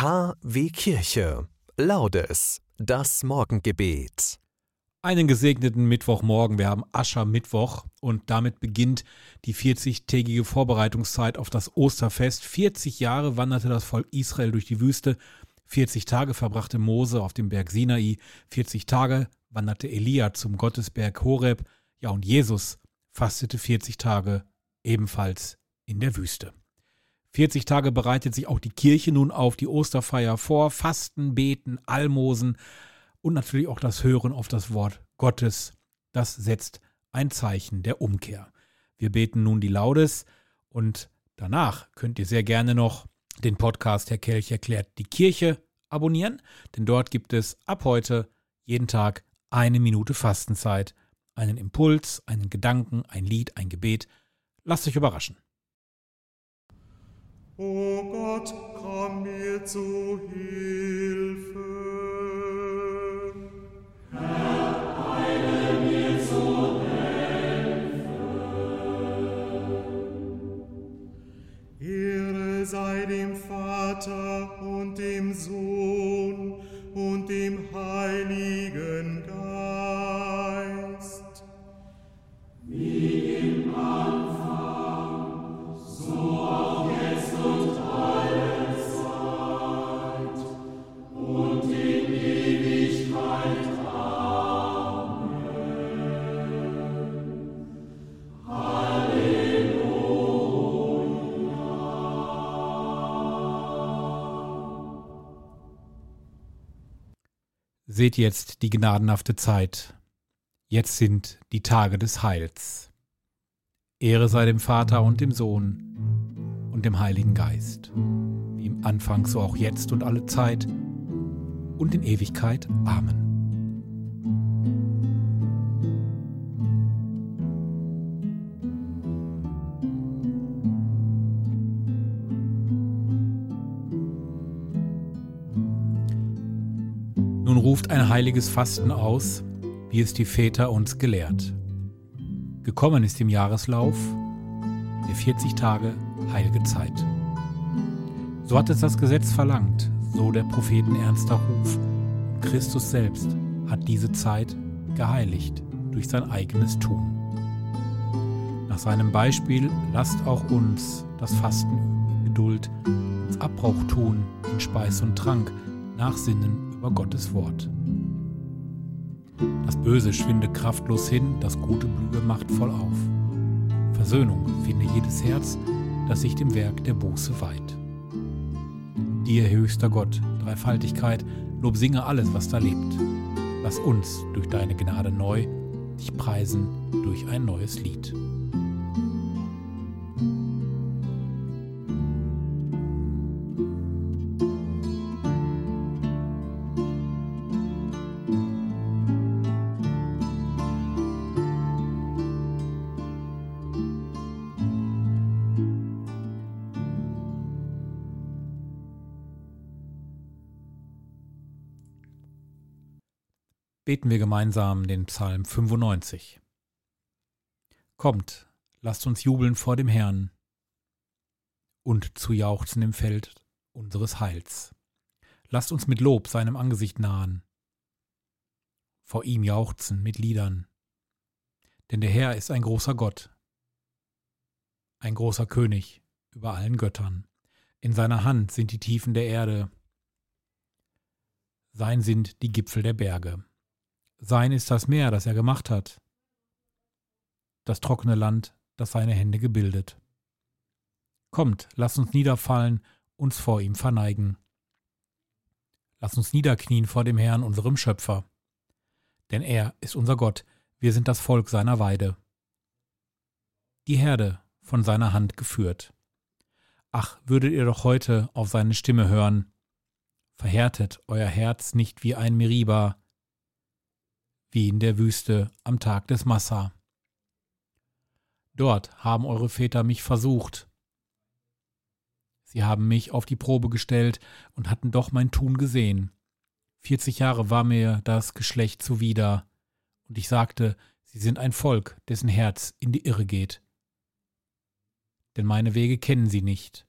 KW Kirche. Laudes. Das Morgengebet. Einen gesegneten Mittwochmorgen. Wir haben Aschermittwoch und damit beginnt die 40-tägige Vorbereitungszeit auf das Osterfest. 40 Jahre wanderte das Volk Israel durch die Wüste. 40 Tage verbrachte Mose auf dem Berg Sinai. 40 Tage wanderte Elia zum Gottesberg Horeb. Ja, und Jesus fastete 40 Tage ebenfalls in der Wüste. 40 Tage bereitet sich auch die Kirche nun auf die Osterfeier vor. Fasten, Beten, Almosen und natürlich auch das Hören auf das Wort Gottes. Das setzt ein Zeichen der Umkehr. Wir beten nun die Laudes und danach könnt ihr sehr gerne noch den Podcast Herr Kelch erklärt die Kirche abonnieren, denn dort gibt es ab heute jeden Tag eine Minute Fastenzeit, einen Impuls, einen Gedanken, ein Lied, ein Gebet. Lasst euch überraschen. O Gott, komm mir zu Hilfe. Herr, eile mir zu Hilfe. Ehre sei dem Vater und dem Sohn und dem Heiligen Seht jetzt die gnadenhafte Zeit. Jetzt sind die Tage des Heils. Ehre sei dem Vater und dem Sohn und dem Heiligen Geist, wie im Anfang so auch jetzt und alle Zeit und in Ewigkeit. Amen. Heiliges Fasten aus, wie es die Väter uns gelehrt. Gekommen ist im Jahreslauf der 40 Tage heilige Zeit. So hat es das Gesetz verlangt, so der Propheten ernster Ruf. Und Christus selbst hat diese Zeit geheiligt durch sein eigenes Tun. Nach seinem Beispiel lasst auch uns das Fasten Geduld, uns Abbruch tun in Speis und Trank, nachsinnen über Gottes Wort. Das Böse schwinde kraftlos hin, das Gute blühe machtvoll auf. Versöhnung finde jedes Herz, das sich dem Werk der Buße weiht. Dir, höchster Gott, Dreifaltigkeit, Lob singe alles, was da lebt. Lass uns durch deine Gnade neu dich preisen durch ein neues Lied. Beten wir gemeinsam den Psalm 95. Kommt, lasst uns jubeln vor dem Herrn und zu jauchzen im Feld unseres Heils. Lasst uns mit Lob seinem Angesicht nahen, vor ihm jauchzen mit Liedern. Denn der Herr ist ein großer Gott, ein großer König über allen Göttern. In seiner Hand sind die Tiefen der Erde, sein sind die Gipfel der Berge. Sein ist das Meer, das er gemacht hat. Das trockene Land, das seine Hände gebildet. Kommt, lasst uns niederfallen, uns vor ihm verneigen. Lass uns niederknien vor dem Herrn, unserem Schöpfer. Denn er ist unser Gott, wir sind das Volk seiner Weide. Die Herde von seiner Hand geführt. Ach, würdet ihr doch heute auf seine Stimme hören. Verhärtet euer Herz nicht wie ein Meriba, wie in der Wüste am Tag des Massa. Dort haben eure Väter mich versucht. Sie haben mich auf die Probe gestellt und hatten doch mein Tun gesehen. Vierzig Jahre war mir das Geschlecht zuwider, und ich sagte, sie sind ein Volk, dessen Herz in die Irre geht. Denn meine Wege kennen sie nicht.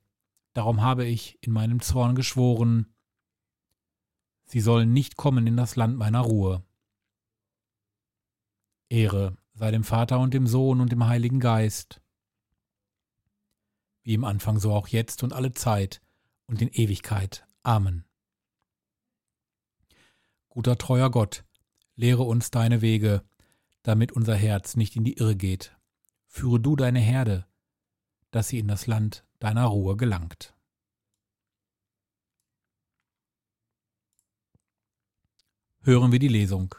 Darum habe ich in meinem Zorn geschworen, Sie sollen nicht kommen in das Land meiner Ruhe. Ehre sei dem Vater und dem Sohn und dem Heiligen Geist, wie im Anfang so auch jetzt und alle Zeit und in Ewigkeit. Amen. Guter treuer Gott, lehre uns deine Wege, damit unser Herz nicht in die Irre geht. Führe du deine Herde, dass sie in das Land deiner Ruhe gelangt. Hören wir die Lesung.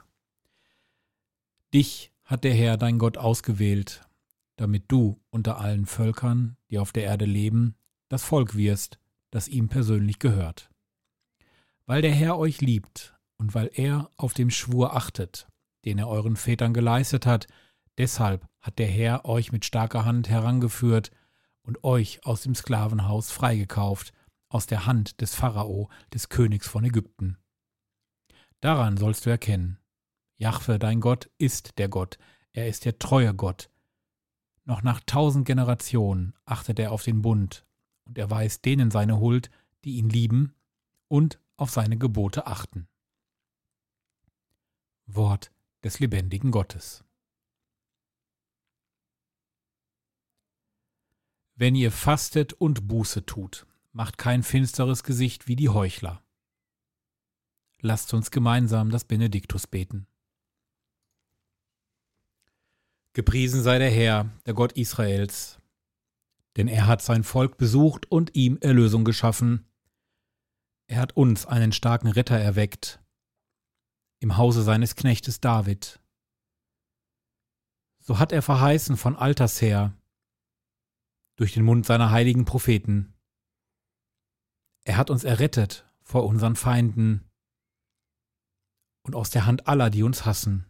Dich hat der Herr dein Gott ausgewählt, damit du unter allen Völkern, die auf der Erde leben, das Volk wirst, das ihm persönlich gehört. Weil der Herr euch liebt und weil er auf dem Schwur achtet, den er euren Vätern geleistet hat, deshalb hat der Herr euch mit starker Hand herangeführt und euch aus dem Sklavenhaus freigekauft, aus der Hand des Pharao, des Königs von Ägypten. Daran sollst du erkennen, Jahwe, dein Gott, ist der Gott, er ist der treue Gott. Noch nach tausend Generationen achtet er auf den Bund, und er weiß denen seine Huld, die ihn lieben und auf seine Gebote achten. Wort des lebendigen Gottes. Wenn ihr fastet und Buße tut, macht kein finsteres Gesicht wie die Heuchler. Lasst uns gemeinsam das Benediktus beten. Gepriesen sei der Herr, der Gott Israels, denn er hat sein Volk besucht und ihm Erlösung geschaffen. Er hat uns einen starken Retter erweckt, im Hause seines Knechtes David. So hat er verheißen von alters her, durch den Mund seiner heiligen Propheten. Er hat uns errettet vor unseren Feinden und aus der Hand aller, die uns hassen.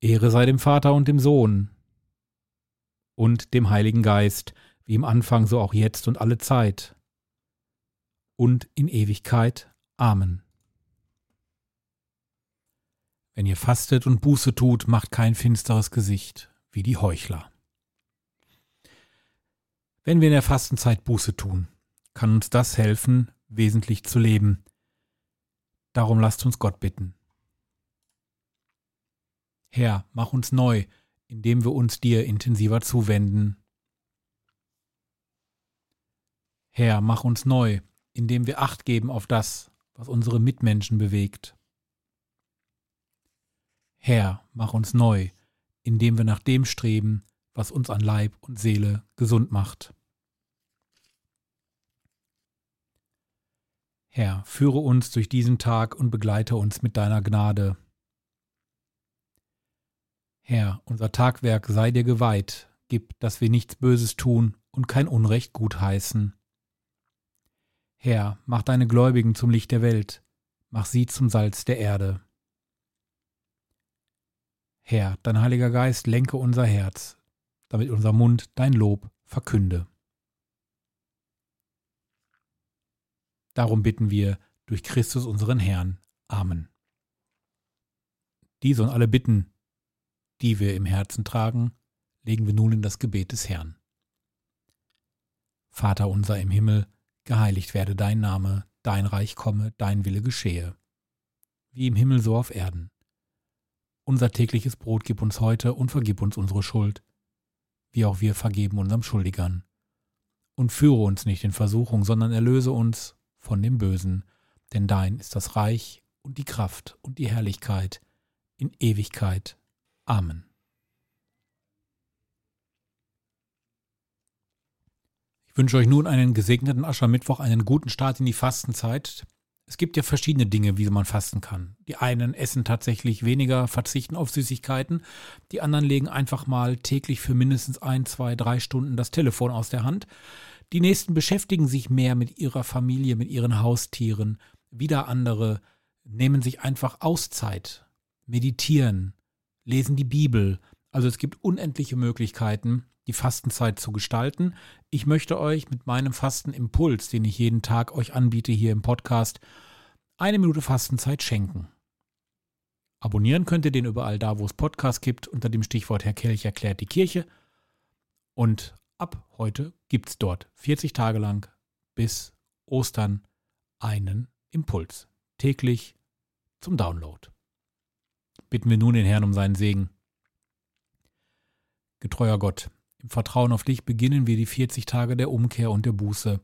Ehre sei dem Vater und dem Sohn und dem Heiligen Geist, wie im Anfang so auch jetzt und alle Zeit und in Ewigkeit. Amen. Wenn ihr fastet und Buße tut, macht kein finsteres Gesicht wie die Heuchler. Wenn wir in der Fastenzeit Buße tun, kann uns das helfen, wesentlich zu leben. Darum lasst uns Gott bitten. Herr, mach uns neu, indem wir uns dir intensiver zuwenden. Herr, mach uns neu, indem wir Acht geben auf das, was unsere Mitmenschen bewegt. Herr, mach uns neu, indem wir nach dem streben, was uns an Leib und Seele gesund macht. Herr, führe uns durch diesen Tag und begleite uns mit deiner Gnade. Herr, unser Tagwerk sei dir geweiht, gib, dass wir nichts Böses tun und kein Unrecht gutheißen. Herr, mach deine Gläubigen zum Licht der Welt, mach sie zum Salz der Erde. Herr, dein Heiliger Geist lenke unser Herz, damit unser Mund dein Lob verkünde. Darum bitten wir durch Christus unseren Herrn. Amen. Diese und alle Bitten, die wir im Herzen tragen, legen wir nun in das Gebet des Herrn. Vater unser im Himmel, geheiligt werde dein Name, dein Reich komme, dein Wille geschehe, wie im Himmel so auf Erden. Unser tägliches Brot gib uns heute und vergib uns unsere Schuld, wie auch wir vergeben unserem Schuldigern. Und führe uns nicht in Versuchung, sondern erlöse uns von dem Bösen, denn dein ist das Reich und die Kraft und die Herrlichkeit in Ewigkeit. Amen. Ich wünsche euch nun einen gesegneten Aschermittwoch, einen guten Start in die Fastenzeit. Es gibt ja verschiedene Dinge, wie man fasten kann. Die einen essen tatsächlich weniger, verzichten auf Süßigkeiten. Die anderen legen einfach mal täglich für mindestens ein, zwei, drei Stunden das Telefon aus der Hand. Die nächsten beschäftigen sich mehr mit ihrer Familie, mit ihren Haustieren. Wieder andere nehmen sich einfach Auszeit, meditieren, lesen die Bibel. Also es gibt unendliche Möglichkeiten, die Fastenzeit zu gestalten. Ich möchte euch mit meinem Fastenimpuls, den ich jeden Tag euch anbiete hier im Podcast, eine Minute Fastenzeit schenken. Abonnieren könnt ihr den überall da, wo es Podcasts gibt, unter dem Stichwort Herr Kelch erklärt die Kirche. Und ab heute gibt es dort 40 Tage lang bis Ostern einen Impuls. Täglich zum Download. Bitten wir nun den Herrn um seinen Segen. Getreuer Gott, im Vertrauen auf dich beginnen wir die 40 Tage der Umkehr und der Buße.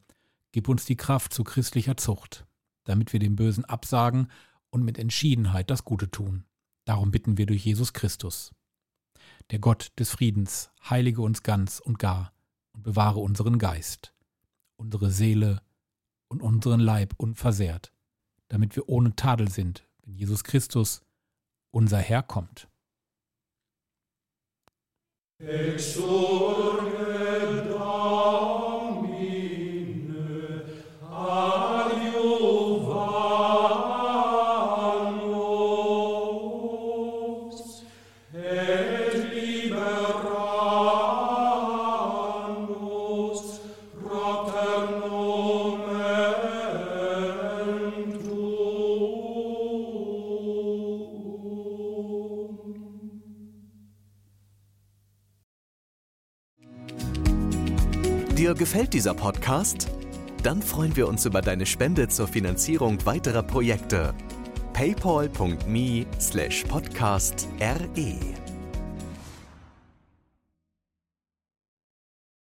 Gib uns die Kraft zu christlicher Zucht, damit wir dem Bösen absagen und mit Entschiedenheit das Gute tun. Darum bitten wir durch Jesus Christus. Der Gott des Friedens heilige uns ganz und gar und bewahre unseren Geist, unsere Seele und unseren Leib unversehrt, damit wir ohne Tadel sind, wenn Jesus Christus, unser Herr, kommt. Exurge Dir gefällt dieser Podcast? Dann freuen wir uns über deine Spende zur Finanzierung weiterer Projekte. paypal.me/podcast/re